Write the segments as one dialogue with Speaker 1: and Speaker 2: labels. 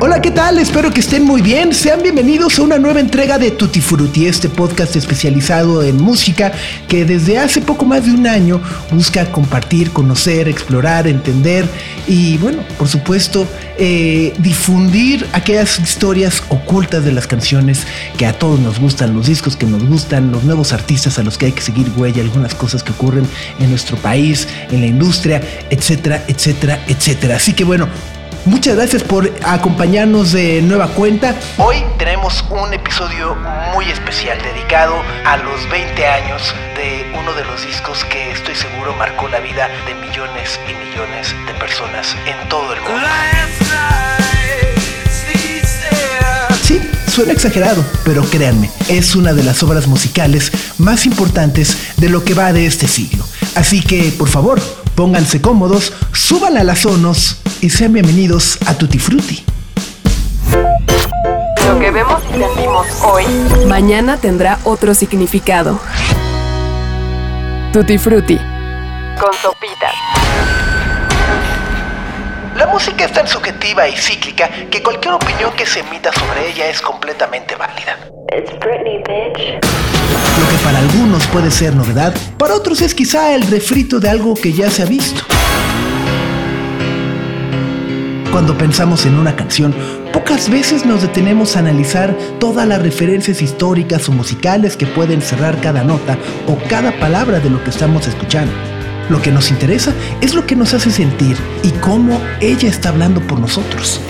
Speaker 1: Hola, ¿qué tal? Espero que estén muy bien. Sean bienvenidos a una nueva entrega de Tutti Frutti, este podcast especializado en música que desde hace poco más de un año busca compartir, conocer, explorar, entender y, bueno, por supuesto, eh, difundir aquellas historias ocultas de las canciones que a todos nos gustan, los discos que nos gustan, los nuevos artistas a los que hay que seguir huella, algunas cosas que ocurren en nuestro país, en la industria, etcétera, etcétera, etcétera. Así que, bueno, Muchas gracias por acompañarnos de nueva cuenta. Hoy tenemos un episodio muy especial dedicado a los 20 años de uno de los discos que estoy seguro marcó la vida de millones y millones de personas en todo el mundo. Suena exagerado, pero créanme, es una de las obras musicales más importantes de lo que va de este siglo. Así que, por favor, pónganse cómodos, suban a las zonos y sean bienvenidos a Tutti Frutti.
Speaker 2: Lo que vemos y sentimos hoy, mañana tendrá otro significado. Tutti Frutti. Con sopitas.
Speaker 1: La música es tan subjetiva y cíclica que cualquier opinión que se emita sobre ella es completamente válida. Lo que para algunos puede ser novedad, para otros es quizá el refrito de algo que ya se ha visto. Cuando pensamos en una canción, pocas veces nos detenemos a analizar todas las referencias históricas o musicales que pueden cerrar cada nota o cada palabra de lo que estamos escuchando. Lo que nos interesa es lo que nos hace sentir y cómo ella está hablando por nosotros.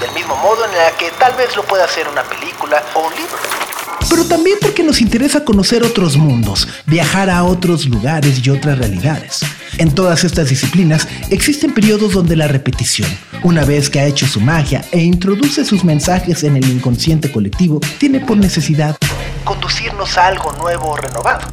Speaker 1: Del mismo modo en el que tal vez lo pueda hacer una película o un libro pero también porque nos interesa conocer otros mundos, viajar a otros lugares y otras realidades. En todas estas disciplinas existen periodos donde la repetición, una vez que ha hecho su magia e introduce sus mensajes en el inconsciente colectivo, tiene por necesidad conducirnos a algo nuevo o renovado.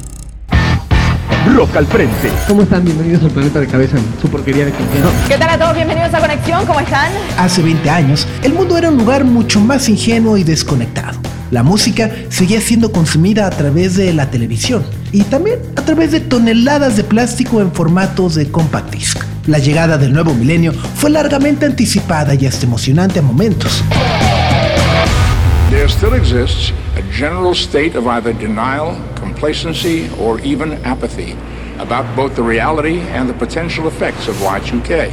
Speaker 3: Rock al frente.
Speaker 4: ¿Cómo están? Bienvenidos al planeta de cabeza en su porquería de contenido.
Speaker 5: ¿Qué tal a todos? Bienvenidos a Conexión, ¿cómo están?
Speaker 1: Hace 20 años, el mundo era un lugar mucho más ingenuo y desconectado. La música seguía siendo consumida a través de la televisión y también a través de toneladas de plástico en formatos de compact disc. La llegada del nuevo milenio fue largamente anticipada y hasta emocionante a momentos.
Speaker 6: There still exists a general state of either denial, complacency, or even apathy about both the reality and the potential effects of Y2K.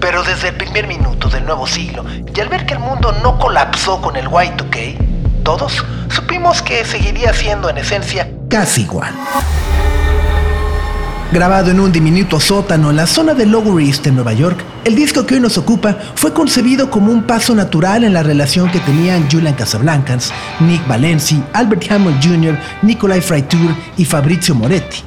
Speaker 1: Pero desde el primer minuto del nuevo siglo, y al ver que el mundo no colapsó con el Y2K, todos supimos que seguiría siendo en esencia casi igual. Grabado en un diminuto sótano en la zona de Lower East en Nueva York, el disco que hoy nos ocupa fue concebido como un paso natural en la relación que tenían Julian Casablancas, Nick Valenci, Albert Hammond Jr., Nicolai Freitur y Fabrizio Moretti.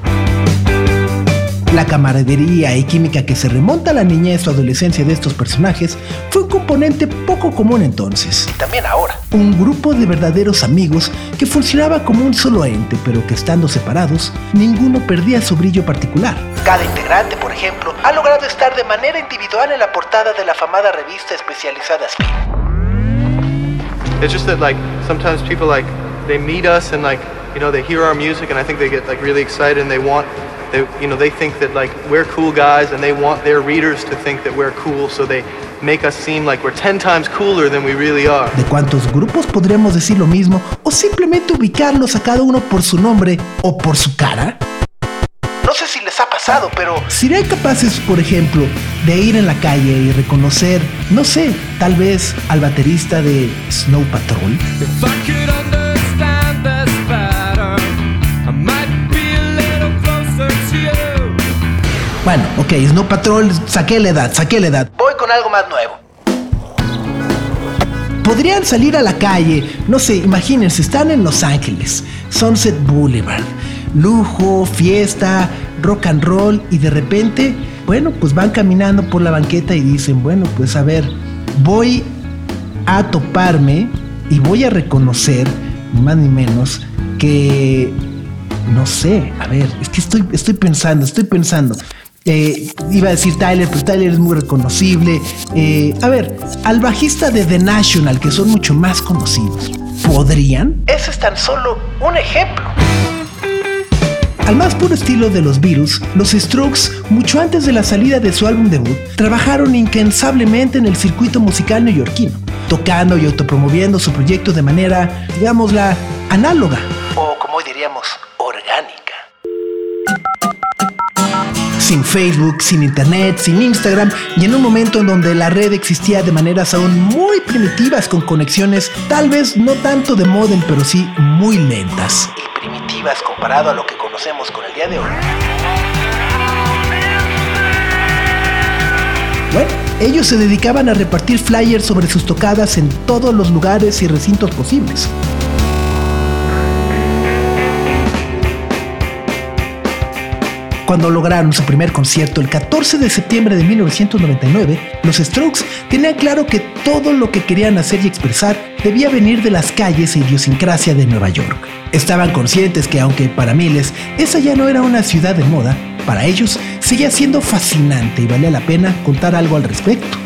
Speaker 1: La camaradería y química que se remonta a la niñez o adolescencia de estos personajes fue un componente poco común entonces, y también ahora. Un grupo de verdaderos amigos que funcionaba como un solo ente, pero que estando separados, ninguno perdía su brillo particular. Cada integrante, por ejemplo, ha logrado estar de manera individual en la portada de la afamada revista especializada Spin.
Speaker 7: It's just that like sometimes people like they meet us and like you know they hear our music and I think they get like really excited and they want they you know they think that like we're cool guys and they want their readers to think that we're cool so they make us seem like we're 10 times cooler than we really are.
Speaker 1: ¿De cuántos grupos podríamos decir lo mismo o simplemente ubicarlos a cada uno por su nombre o por su cara? No sé si les ha pasado, pero ¿serían capaces, por ejemplo, de ir en la calle y reconocer, no sé, tal vez al baterista de Snow Patrol? Bueno, ok, Snow Patrol, saqué la edad, saqué la edad. Voy con algo más nuevo. Podrían salir a la calle, no sé, imagínense, están en Los Ángeles, Sunset Boulevard, lujo, fiesta, rock and roll y de repente, bueno, pues van caminando por la banqueta y dicen, bueno, pues a ver, voy a toparme y voy a reconocer, ni más ni menos, que no sé, a ver, es que estoy, estoy pensando, estoy pensando. Eh, iba a decir Tyler, pero Tyler es muy reconocible. Eh, a ver, al bajista de The National, que son mucho más conocidos, ¿podrían? Ese es tan solo un ejemplo. Al más puro estilo de los Beatles, los Strokes, mucho antes de la salida de su álbum debut, trabajaron incansablemente en el circuito musical neoyorquino, tocando y autopromoviendo su proyecto de manera, digámosla, análoga, o como diríamos, Sin Facebook, sin Internet, sin Instagram y en un momento en donde la red existía de maneras aún muy primitivas con conexiones tal vez no tanto de modem pero sí muy lentas y primitivas comparado a lo que conocemos con el día de hoy. Bueno, ellos se dedicaban a repartir flyers sobre sus tocadas en todos los lugares y recintos posibles. Cuando lograron su primer concierto el 14 de septiembre de 1999, los Strokes tenían claro que todo lo que querían hacer y expresar debía venir de las calles e idiosincrasia de Nueva York. Estaban conscientes que aunque para miles esa ya no era una ciudad de moda, para ellos seguía siendo fascinante y valía la pena contar algo al respecto.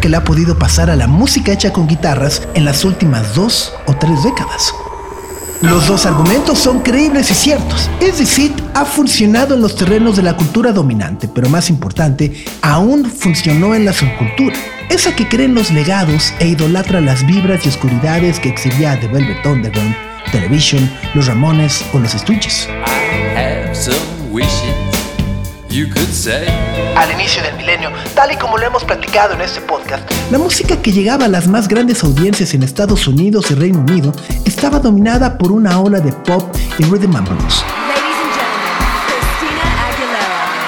Speaker 1: Que le ha podido pasar a la música hecha con guitarras en las últimas dos o tres décadas. Los dos argumentos son creíbles y ciertos. Es decir, ha funcionado en los terrenos de la cultura dominante, pero más importante, aún funcionó en la subcultura. Esa que cree en los legados e idolatra las vibras y oscuridades que exhibía The Velvet Underground, Television, Los Ramones o Los Stooges. Al inicio del milenio, tal y como lo hemos platicado en este podcast, la música que llegaba a las más grandes audiencias en Estados Unidos y Reino Unido estaba dominada por una ola de pop y rhythm and blues.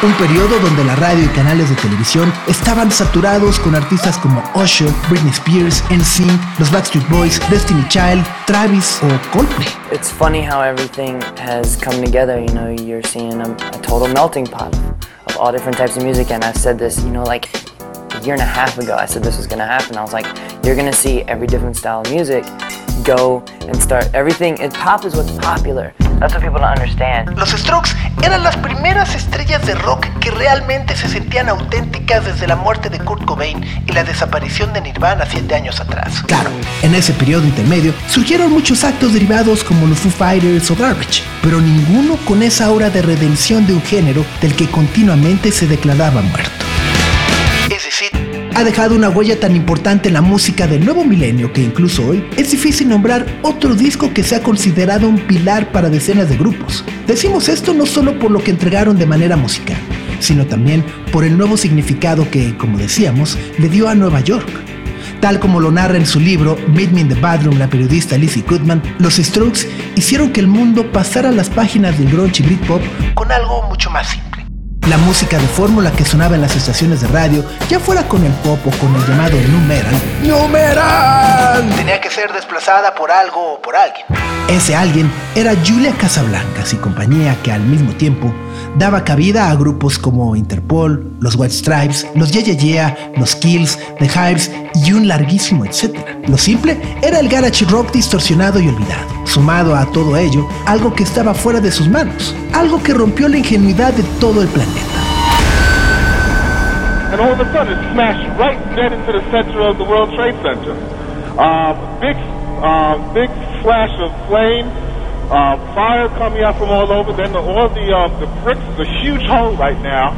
Speaker 1: Un periodo donde la radio y canales de televisión estaban saturados con artistas como Usher, Britney Spears, NSYNC, los Backstreet Boys, Destiny Child, Travis o Coldplay.
Speaker 8: It's funny how everything has come together. You know, you're seeing a, a total melting pot of all different types of music. And I said this, you know, like a year and a half ago, I said this was gonna happen. I was like, you're gonna see every different style of music go and start everything. It, pop is what's popular. That's what people don't understand.
Speaker 1: Los Strokes eran las primeras estrellas de rock que realmente se sentían auténticas desde la muerte de Kurt Cobain y la desaparición de Nirvana siete años atrás. Claro, en ese periodo intermedio surgieron muchos actos derivados como los Foo Fighters o Garbage, pero ninguno con esa hora de redención de un género del que continuamente se declaraba muerto. Es decir, ha dejado una huella tan importante en la música del nuevo milenio que incluso hoy es difícil nombrar otro disco que sea considerado un pilar para decenas de grupos. Decimos esto no solo por lo que entregaron de manera musical, sino también por el nuevo significado que, como decíamos, le dio a Nueva York. Tal como lo narra en su libro Meet Me in the Bathroom la periodista Lizzie Goodman, los Strokes hicieron que el mundo pasara las páginas del grunge y Britpop con algo mucho más simple. La música de fórmula que sonaba en las estaciones de radio, ya fuera con el pop o con el llamado numeral, numeral, tenía que ser desplazada por algo o por alguien. Ese alguien era Julia Casablancas y compañía que al mismo tiempo daba cabida a grupos como Interpol, los White Stripes, los Yeah Yeah Yeah, los Kills, The Hives y un larguísimo etcétera. Lo simple era el garage rock distorsionado y olvidado. Sumado a todo ello, algo que estaba fuera de sus manos, algo que rompió la ingenuidad de todo el planeta.
Speaker 9: and all of a sudden it smashed right dead into the center of the World Trade Center. Uh, big, uh, flash of flame, uh, fire coming out from all over. Then the, all the um, the bricks, the huge hole right now.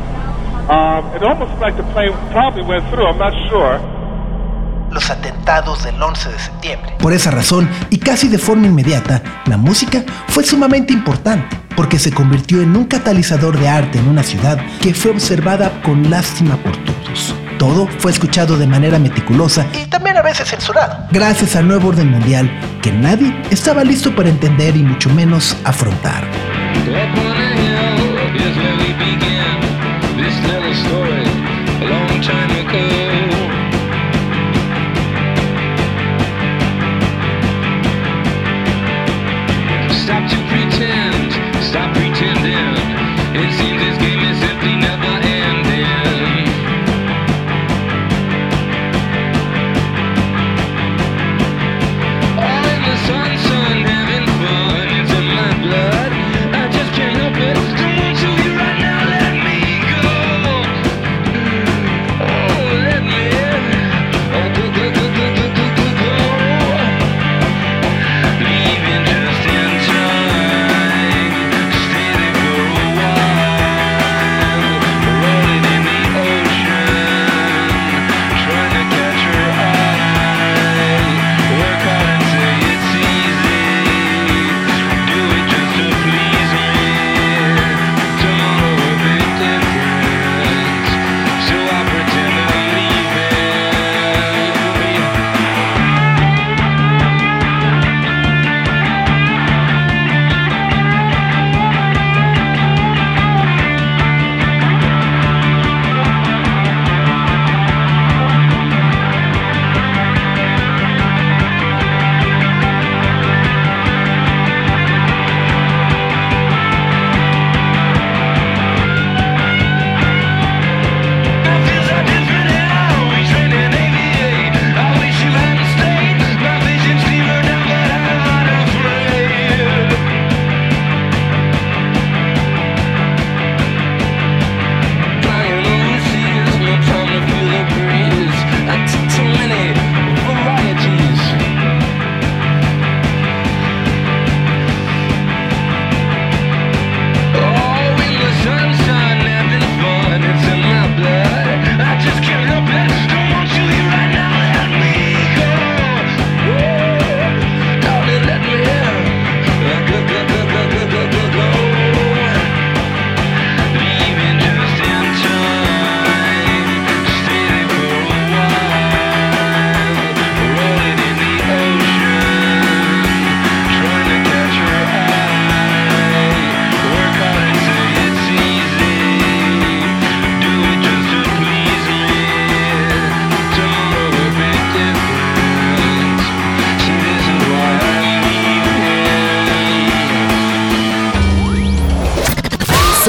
Speaker 9: Um, it almost like the plane probably went through. I'm not sure.
Speaker 1: los atentados del 11 de septiembre. Por esa razón, y casi de forma inmediata, la música fue sumamente importante, porque se convirtió en un catalizador de arte en una ciudad que fue observada con lástima por todos. Todo fue escuchado de manera meticulosa y también a veces censurado, gracias al nuevo orden mundial que nadie estaba listo para entender y mucho menos afrontar.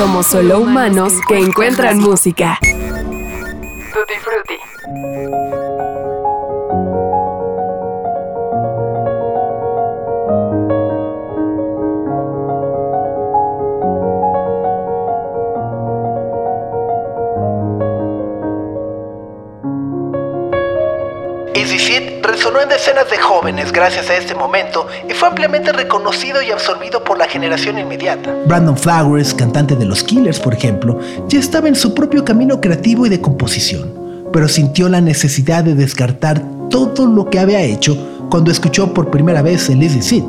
Speaker 2: Somos solo humanos que encuentran música. Tutti Frutti.
Speaker 1: Easy Seed resonó en decenas de jóvenes gracias a este momento ampliamente reconocido y absorbido por la generación inmediata. Brandon Flowers, cantante de los Killers, por ejemplo, ya estaba en su propio camino creativo y de composición, pero sintió la necesidad de descartar todo lo que había hecho cuando escuchó por primera vez el Easy Seed.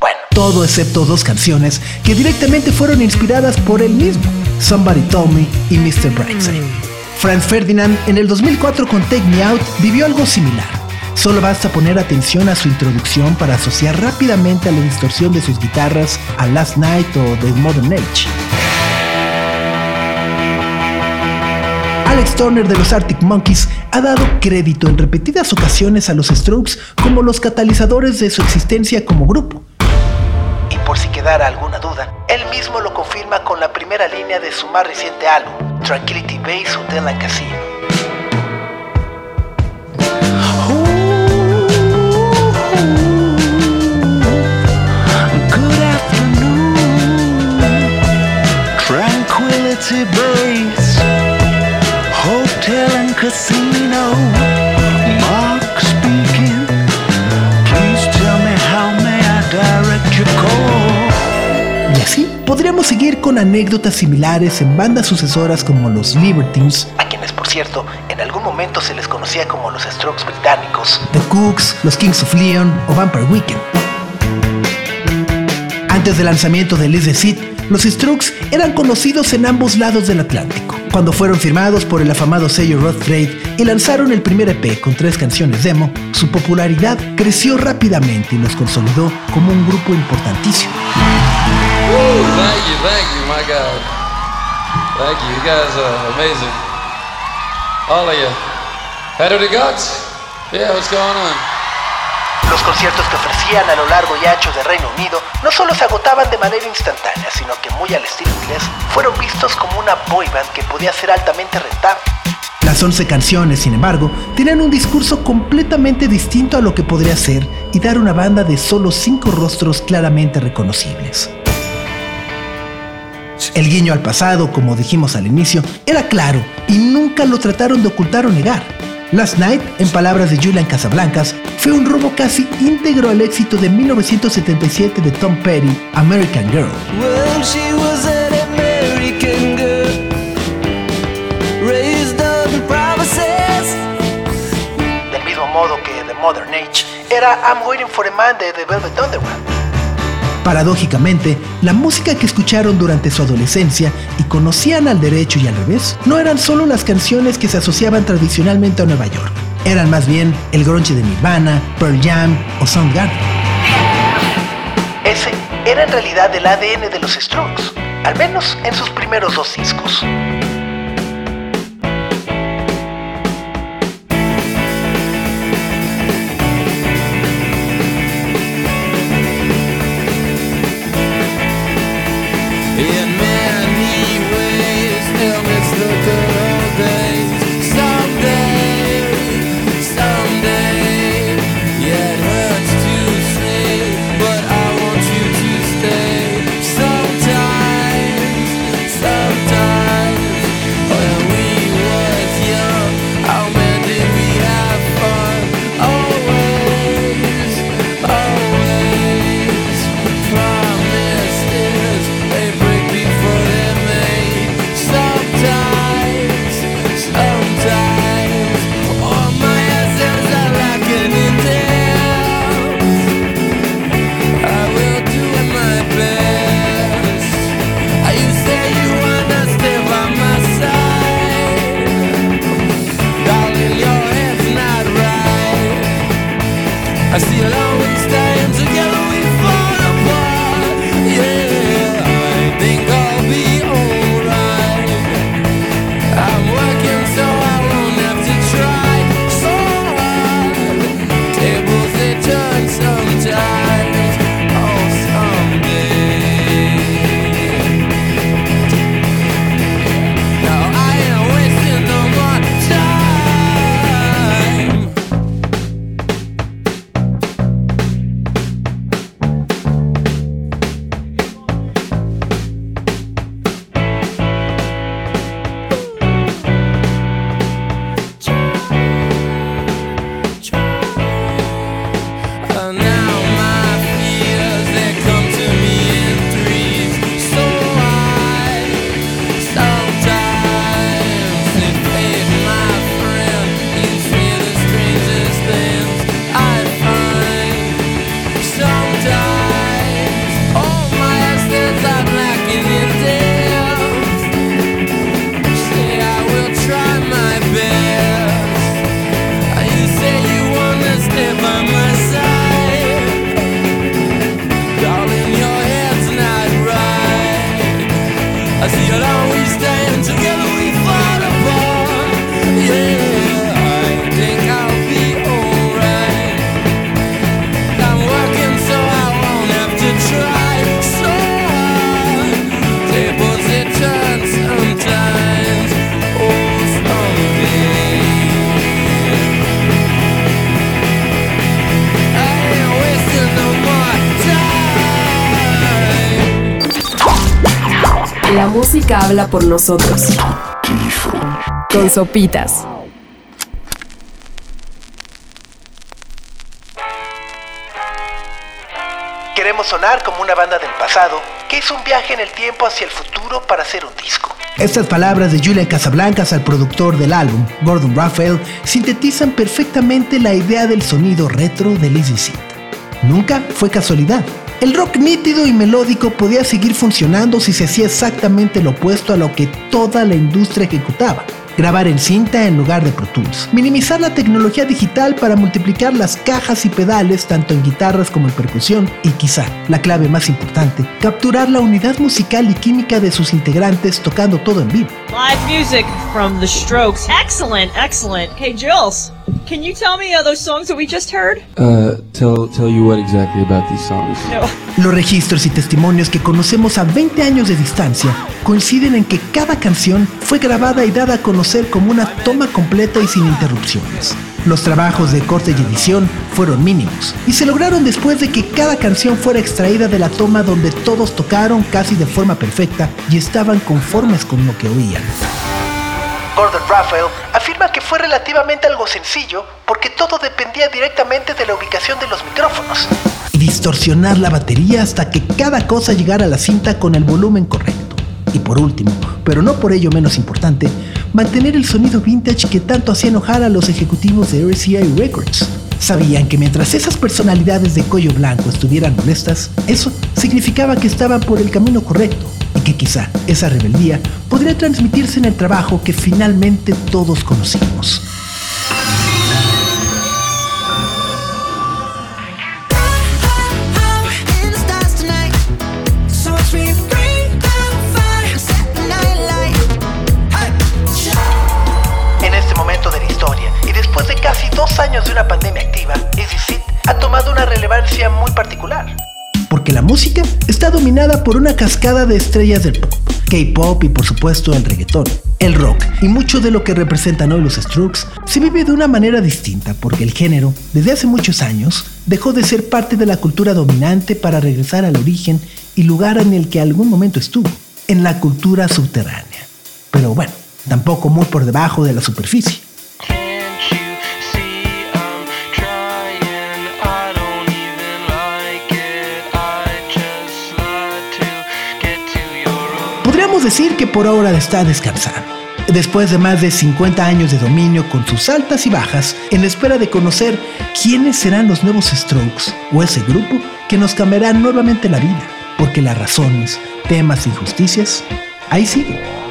Speaker 1: Bueno, todo excepto dos canciones que directamente fueron inspiradas por él mismo, Somebody Told Me y Mr. Brightside. Franz Ferdinand en el 2004 con Take Me Out vivió algo similar. Solo basta poner atención a su introducción para asociar rápidamente a la distorsión de sus guitarras a Last Night o The Modern Age. Alex Turner de los Arctic Monkeys ha dado crédito en repetidas ocasiones a los Strokes como los catalizadores de su existencia como grupo. Y por si quedara alguna duda, él mismo lo confirma con la primera línea de su más reciente álbum, Tranquility Base Hotel and Casino. Y así podríamos seguir con anécdotas similares en bandas sucesoras como los Libertines, a quienes por cierto en algún momento se les conocía como los Strokes británicos, The Cooks, los Kings of Leon o Vampire Weekend. Antes del lanzamiento de Liz the Seed, los Strokes eran conocidos en ambos lados del Atlántico. Cuando fueron firmados por el afamado sello Rough Trade y lanzaron el primer EP con tres canciones demo, su popularidad creció rápidamente y los consolidó como un grupo importantísimo.
Speaker 10: Thank you, you, guys are amazing. All of you. Better the gods? Yeah, what's going on?
Speaker 1: Los conciertos que ofrecían a lo largo y ancho del Reino Unido no solo se agotaban de manera instantánea, sino que muy al estilo inglés, fueron vistos como una boy band que podía ser altamente rentable. Las 11 canciones, sin embargo, tienen un discurso completamente distinto a lo que podría ser y dar una banda de solo 5 rostros claramente reconocibles. El guiño al pasado, como dijimos al inicio, era claro y nunca lo trataron de ocultar o negar. Last Night, en palabras de Julian Casablancas, fue un robo casi íntegro al éxito de 1977 de Tom Petty, American Girl.
Speaker 11: Well, she was an American girl, raised on promises.
Speaker 1: Del mismo modo que The Modern Age era I'm Waiting for a Man de The Velvet Underground. Paradójicamente, la música que escucharon durante su adolescencia y conocían al derecho y al revés, no eran solo las canciones que se asociaban tradicionalmente a Nueva York. Eran más bien el grunge de Nirvana, Pearl Jam o Soundgarden. Ese era en realidad el ADN de los Strokes, al menos en sus primeros dos discos.
Speaker 2: Habla por nosotros. Con sopitas.
Speaker 1: Queremos sonar como una banda del pasado que hizo un viaje en el tiempo hacia el futuro para hacer un disco. Estas palabras de Julian Casablancas al productor del álbum, Gordon Raphael, sintetizan perfectamente la idea del sonido retro de Lizzy Seed. Nunca fue casualidad. El rock nítido y melódico podía seguir funcionando si se hacía exactamente lo opuesto a lo que toda la industria ejecutaba. Grabar en cinta en lugar de Pro Tools. Minimizar la tecnología digital para multiplicar las cajas y pedales tanto en guitarras como en percusión. Y quizá, la clave más importante, capturar la unidad musical y química de sus integrantes tocando todo en vivo.
Speaker 12: Live music from The Strokes. Excellent, excellent. Hey, Jules, can you tell me uh, those songs that we just heard?
Speaker 13: Uh, tell tell you what exactly about these songs?
Speaker 1: Los registros y testimonios que conocemos a 20 años de distancia coinciden en que cada canción fue grabada y dada a conocer como una toma completa y sin interrupciones. Los trabajos de corte y edición fueron mínimos y se lograron después de que cada canción fuera extraída de la toma donde todos tocaron casi de forma perfecta y estaban conformes con lo que oían. Gordon Raphael afirma que fue relativamente algo sencillo porque todo dependía directamente de la ubicación de los micrófonos y distorsionar la batería hasta que cada cosa llegara a la cinta con el volumen correcto. Y por último, pero no por ello menos importante, mantener el sonido vintage que tanto hacía enojar a los ejecutivos de RCA Records. Sabían que mientras esas personalidades de cuello blanco estuvieran molestas, eso significaba que estaban por el camino correcto que quizá esa rebeldía podría transmitirse en el trabajo que finalmente todos conocimos. Música está dominada por una cascada de estrellas del pop, K-pop y por supuesto el reggaetón. El rock y mucho de lo que representan hoy los Strokes se vive de una manera distinta porque el género, desde hace muchos años, dejó de ser parte de la cultura dominante para regresar al origen y lugar en el que algún momento estuvo, en la cultura subterránea. Pero bueno, tampoco muy por debajo de la superficie. Decir que por ahora está descansando. Después de más de 50 años de dominio con sus altas y bajas, en espera de conocer quiénes serán los nuevos Strokes o ese grupo que nos cambiará nuevamente la vida, porque las razones, temas e injusticias, ahí siguen.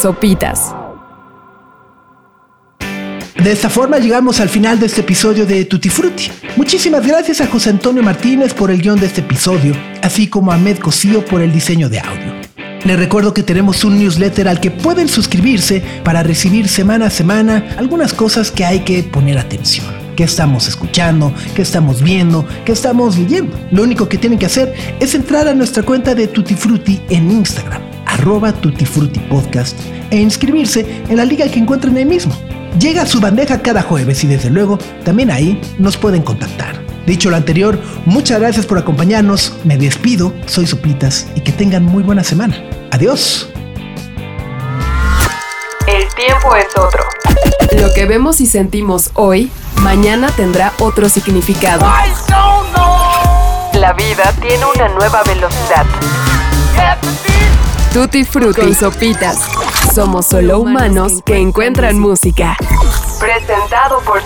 Speaker 2: Sopitas.
Speaker 1: De esta forma llegamos al final de este episodio de Tutti Frutti. Muchísimas gracias a José Antonio Martínez por el guion de este episodio, así como a Ahmed Cosío por el diseño de audio. Les recuerdo que tenemos un newsletter al que pueden suscribirse para recibir semana a semana algunas cosas que hay que poner atención. ¿Qué estamos escuchando? ¿Qué estamos viendo? ¿Qué estamos leyendo? Lo único que tienen que hacer es entrar a nuestra cuenta de Tutti Frutti en Instagram, arroba Tutti Frutti Podcast, e inscribirse en la liga que encuentran ahí mismo. Llega a su bandeja cada jueves y desde luego también ahí nos pueden contactar. Dicho lo anterior, muchas gracias por acompañarnos, me despido, soy Sopitas y que tengan muy buena semana. Adiós.
Speaker 2: El tiempo es otro. Lo que vemos y sentimos hoy, mañana tendrá otro significado. La vida tiene una nueva velocidad. Tutti Frutti con sopitas. Somos solo humanos que encuentran música. Presentado por